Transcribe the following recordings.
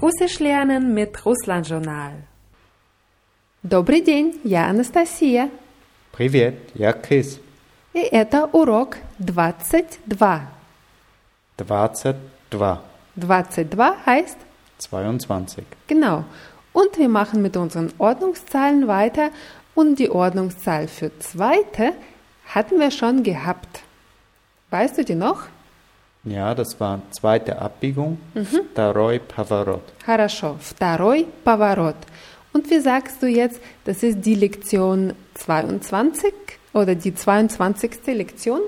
Russisch lernen mit Russland Journal. Добрый день, я Анастасия. Привет, я Крис. И это урок 22. 22, 22 heißt 22. genau. Und wir machen mit unseren Ordnungszahlen weiter. Und die Ordnungszahl für zweite hatten wir schon gehabt. Weißt du die noch? Ja, das war zweite Abbiegung, второй поворот. Хорошо. Второй поворот. Und wie sagst du jetzt, das ist die Lektion 22 oder die 22. Lektion?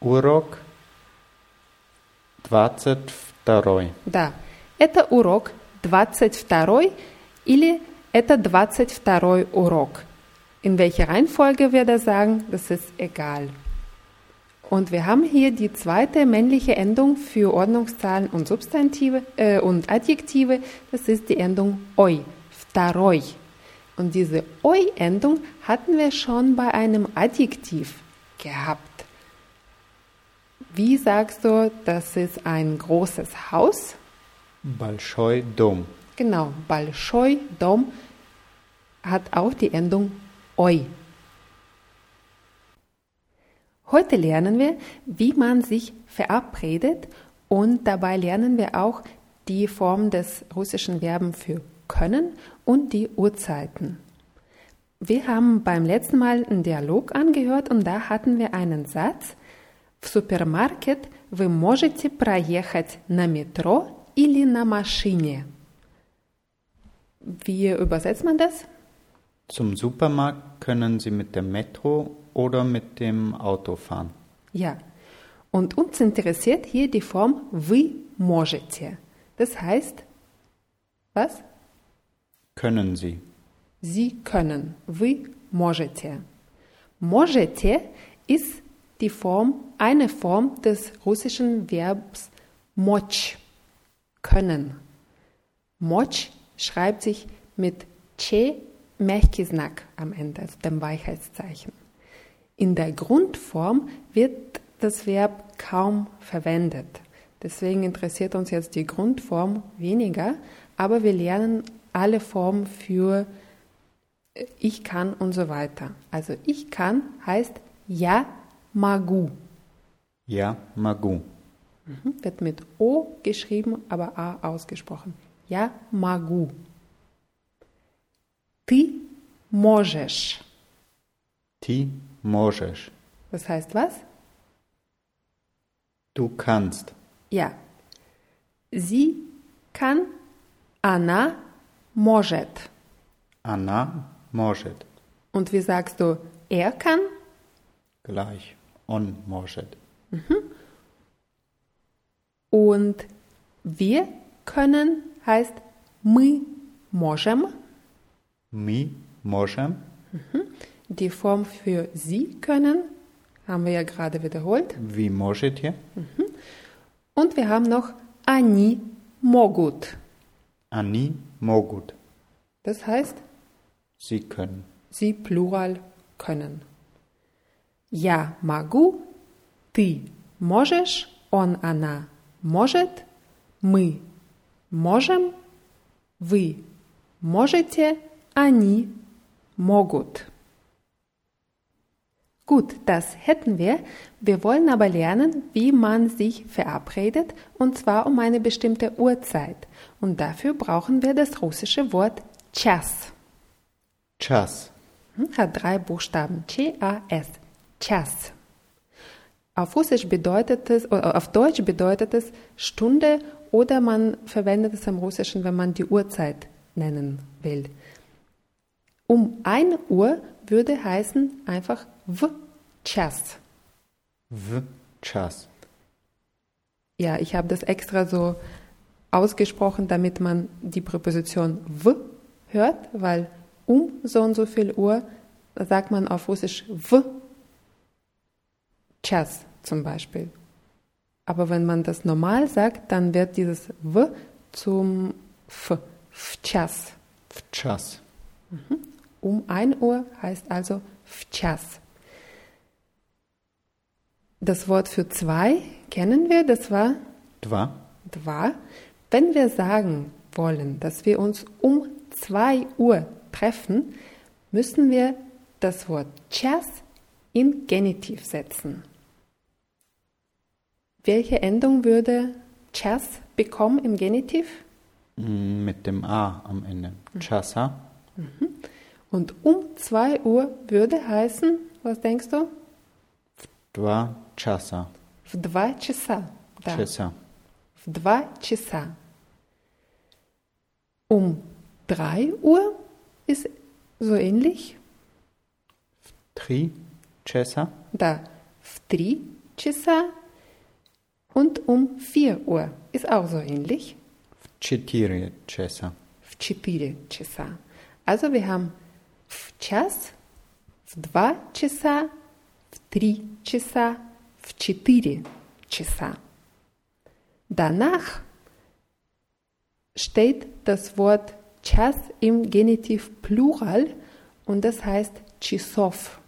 Урок 22. Да. Это урок 22 или это 22 урок. In welcher Reihenfolge wir das sagen, das ist egal. Und wir haben hier die zweite männliche Endung für Ordnungszahlen und Substantive äh, und Adjektive. Das ist die Endung oi, второй. Und diese oi-Endung hatten wir schon bei einem Adjektiv gehabt. Wie sagst du, das ist ein großes Haus? Большой дом. Genau, большой дом hat auch die Endung oi. Heute lernen wir, wie man sich verabredet und dabei lernen wir auch die Form des russischen Verben für können und die Uhrzeiten. Wir haben beim letzten Mal einen Dialog angehört und da hatten wir einen Satz. В супермаркет вы можете проехать на метро или на машине. Wie übersetzt man das? Zum Supermarkt können Sie mit dem Metro oder mit dem Auto fahren. Ja. Und uns interessiert hier die Form вы можете. Das heißt, was? Können Sie. Sie können. Вы можете. Можете ist die Form, eine Form des russischen Verbs moć, können. Moć schreibt sich mit che mehki znak am Ende, also dem Weichheitszeichen. In der Grundform wird das Verb kaum verwendet. Deswegen interessiert uns jetzt die Grundform weniger, aber wir lernen alle Formen für äh, ich kann und so weiter. Also ich kann heißt ja magu. Ja magu. Mhm. Wird mit O geschrieben, aber A ausgesprochen. Ja magu. Ty możesz. Ty можешь. Das heißt was? Du kannst. Ja. Sie kann, она может. Она может. Und wie sagst du, er kann? Gleich. Он может. Und wir können heißt мы можем. Мы можем. Die Form für sie können haben wir ja gerade wiederholt. Вы можете. Und wir haben noch они могут. Они могут. Das heißt, Sie können. sie plural können. Я могу, ты можешь, он, она может, мы можем, вы можете, они могут. Gut, das hätten wir. Wir wollen aber lernen, wie man sich verabredet, und zwar um eine bestimmte Uhrzeit. Und dafür brauchen wir das russische Wort Chas. Chas. Hm, hat drei Buchstaben. C-A-S. Chas. Auf Russisch bedeutet es, oder auf Deutsch bedeutet es Stunde oder man verwendet es im Russischen, wenn man die Uhrzeit nennen will. Um 1 Uhr würde heißen einfach w czas. W czas. Ja, ich habe das extra so ausgesprochen, damit man die Präposition w hört, weil um so und so viel Uhr sagt man auf Russisch w czas zum Beispiel. Aber wenn man das normal sagt, dann wird dieses w zum f, wczas. Wczas. Mhm. Um 1 Uhr heißt also wczas. Das Wort für zwei kennen wir, das war Два. два. Wenn wir sagen wollen, dass wir uns um 2 Uhr treffen, müssen wir das Wort час in Genitiv setzen. Welche Endung würde час bekommen im Genitiv? Mm, Mit dem A am Ende. Chasa. Und um 2 Uhr würde heißen, was denkst du? Два часа. В два часа. Да. Часа. В два часа. Um 3 Uhr ist so ähnlich. Три часа. Da. В три часа. Und um 4 Uhr ist auch so ähnlich. Четыре часа. В 4 часа. Also wir haben в час, в 2 часа, в 3 часа, в 4 часа. Danach steht das Wort час im Genitiv Plural und das heißt часов.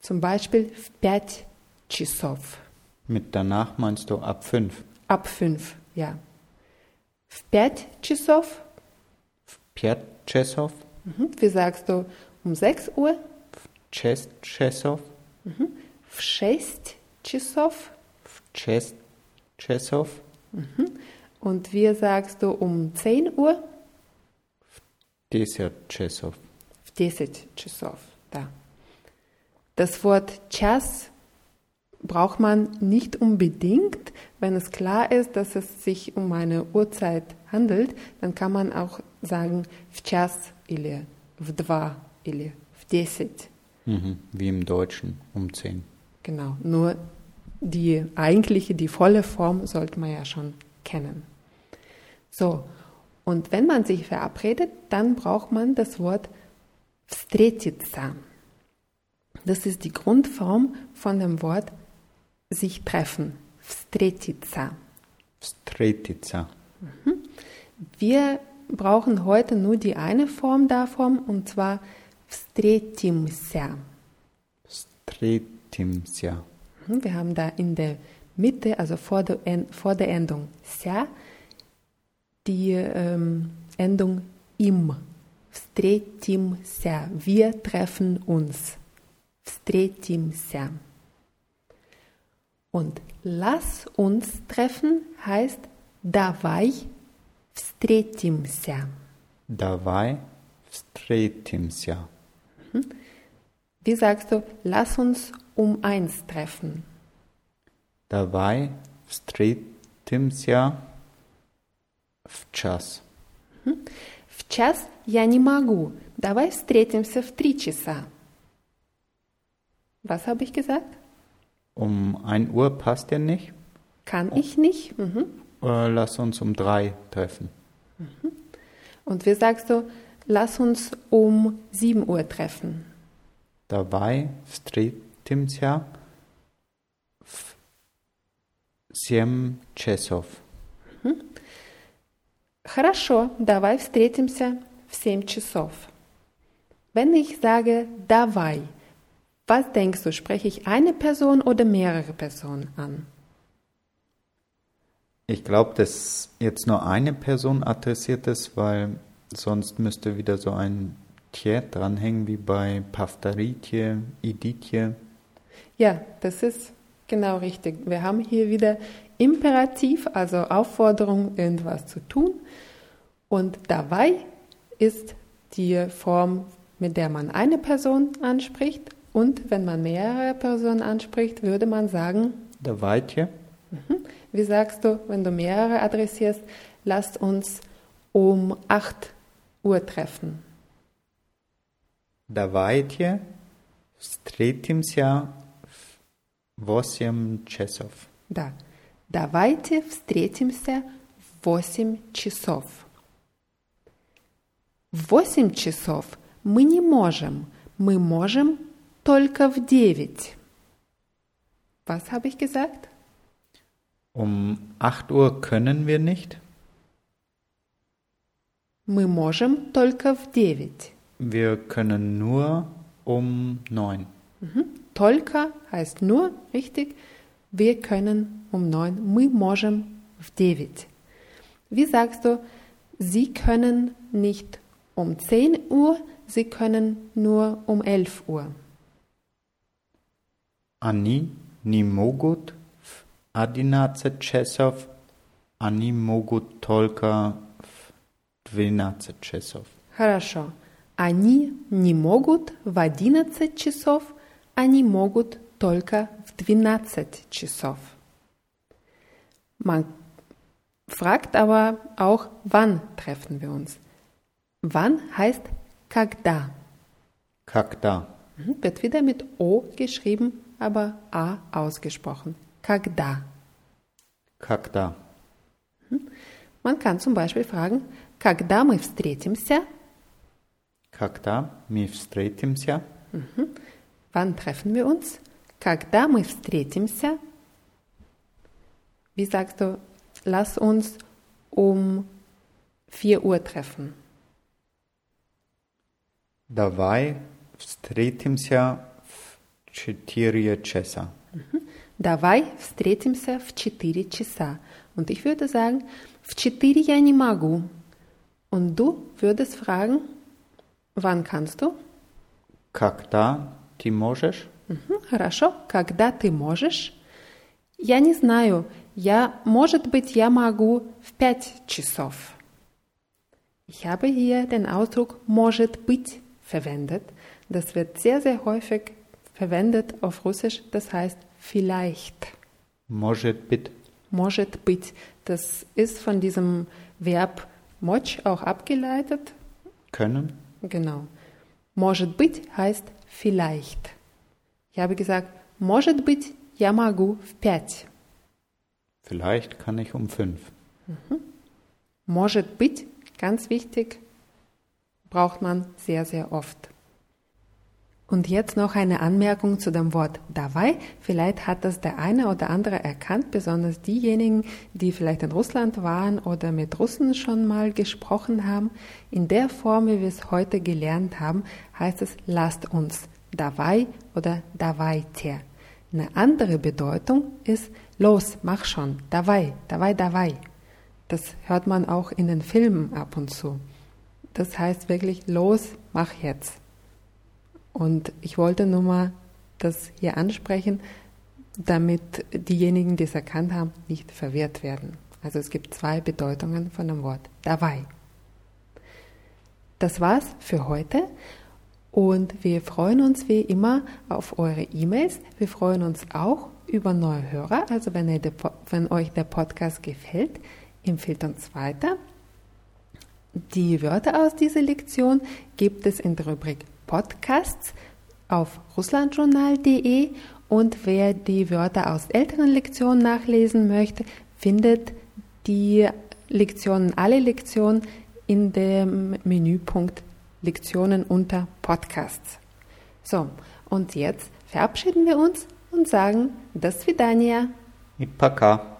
Zum Beispiel в 5 часов. Mit danach meinst du ab fünf. Ab 5, ja. В 5 часов, Пять часов. mhm. wie sagst du, um 6 Uhr, Шесть часов. в 6 часов Шесть часов. und wie sagst du um 10 Uhr, Десять часов. в 10 часов. Da. Das Wort час braucht man nicht unbedingt. Wenn es klar ist, dass es sich um eine Uhrzeit handelt, dann kann man auch sagen в час или в два или в 10. Mhm. Wie im Deutschen um zehn. Genau, nur die eigentliche, die volle Form sollte man ja schon kennen. So, und wenn man sich verabredet, dann braucht man das Wort встретиться. Das ist die Grundform von dem Wort sich treffen. Встретиться. Встретиться. Wir brauchen heute nur die eine Form davon und zwar встретимся. Встретимся. Mhm, Wir haben da in der Mitte, also vor der, En- vor der Endung ся, die ähm, Endung im. Встретимся. Wir treffen uns. Встретимся. Und lass uns treffen heißt давай встретимся. Давай встретимся. Wie sagst du, lass uns um eins treffen? Давай встретимся в час. В час я не могу. Давай встретимся в три часа. Was habe ich gesagt? Um 1 Uhr passt dir nicht? Kann ich nicht. Mhm. Äh, lass uns um 3 treffen. Und wie sagst du, lass uns um 7 Uhr treffen? Давай встретимся в 7 часов. Хорошо, давай встретимся в 7 часов. Wenn ich sage давай, was denkst du, spreche ich eine Person oder mehrere Personen an? Ich glaube, dass jetzt nur eine Person adressiert ist, weil sonst müsste wieder so ein Tje dranhängen, wie bei Paftaritje, Iditje. Ja, das ist genau richtig. Wir haben hier wieder Imperativ, also Aufforderung, irgendwas zu tun. Und dabei ist die Form, mit der man eine Person anspricht. Und wenn man mehrere Personen anspricht, würde man sagen. Dabei, Tje. Mhm. Wie sagst du, wenn du mehrere adressierst, lasst uns um 8 Uhr treffen? Давайте встретимся в 8 часов. Да. Давайте встретимся в 8 часов. В 8 часов мы не можем. Мы можем только в 9. Was habe ich gesagt? Um 8 Uhr können wir nicht. Мы можем только в 9. Wir können nur um 9. Только heißt nur, richtig, wir können um 9. Мы можем в 9. Wie sagst du, Sie können nicht um 10 Uhr, Sie können nur um 11 Uhr. Они не могут в 11 часов, они могут только в 12 часов. Хорошо. Они не могут в 11 часов, они могут только в 12 часов. Man fragt aber auch, wann treffen wir uns. Wann heißt когда. Когда. Mhm, Wird wieder mit O geschrieben, aber A ausgesprochen. Когда. Когда. Man kann zum Beispiel fragen, когда мы встретимся? Когда мы встретимся? Wann treffen wir uns? Когда мы встретимся? Wie sagst du, lass uns um 4 Uhr treffen? Давай встретимся в 4 часа. Давай встретимся в 4 часа. Und ich würde sagen, в 4 я не могу. Und du würdest fragen, wann kannst du? Когда ты можешь? Мгм, Хорошо. Когда ты можешь? Я не знаю. Я, может быть, я могу в 5 часов. Ich habe hier den Ausdruck может быть verwendet. Das wird sehr, sehr häufig verwendet auf Russisch. Das heißt vielleicht. Может быть. Может быть. Das ist von diesem Verb moch auch abgeleitet. Können? Genau. Может быть heißt vielleicht. Ich habe gesagt, может быть, я могу в пять. Vielleicht kann ich um 5. Может быть, ganz wichtig, braucht man sehr, sehr oft. Und jetzt noch eine Anmerkung zu dem Wort dabei. Vielleicht hat das der eine oder andere erkannt, besonders diejenigen, die vielleicht in Russland waren oder mit Russen schon mal gesprochen haben. In der Form, wie wir es heute gelernt haben, heißt es lasst uns dabei oder давайте. Eine andere Bedeutung ist los, mach schon, dabei, dabei, dabei. Das hört man auch in den Filmen ab und zu. Das heißt wirklich los, mach jetzt. Und ich wollte nur mal das hier ansprechen, damit diejenigen, die es erkannt haben, nicht verwirrt werden. Also es gibt zwei Bedeutungen von dem Wort dabei. Das war's für heute und wir freuen uns wie immer auf eure E-Mails. Wir freuen uns auch über neue Hörer. Also wenn, ihr wenn euch der Podcast gefällt, empfehlt uns weiter. Die Wörter aus dieser Lektion gibt es in der Rubrik Podcasts auf russlandjournal.de und wer die Wörter aus älteren Lektionen nachlesen möchte, findet die Lektionen, alle Lektionen in dem Menüpunkt Lektionen unter Podcasts. So, und jetzt verabschieden wir uns und sagen, das Vidania. И пока.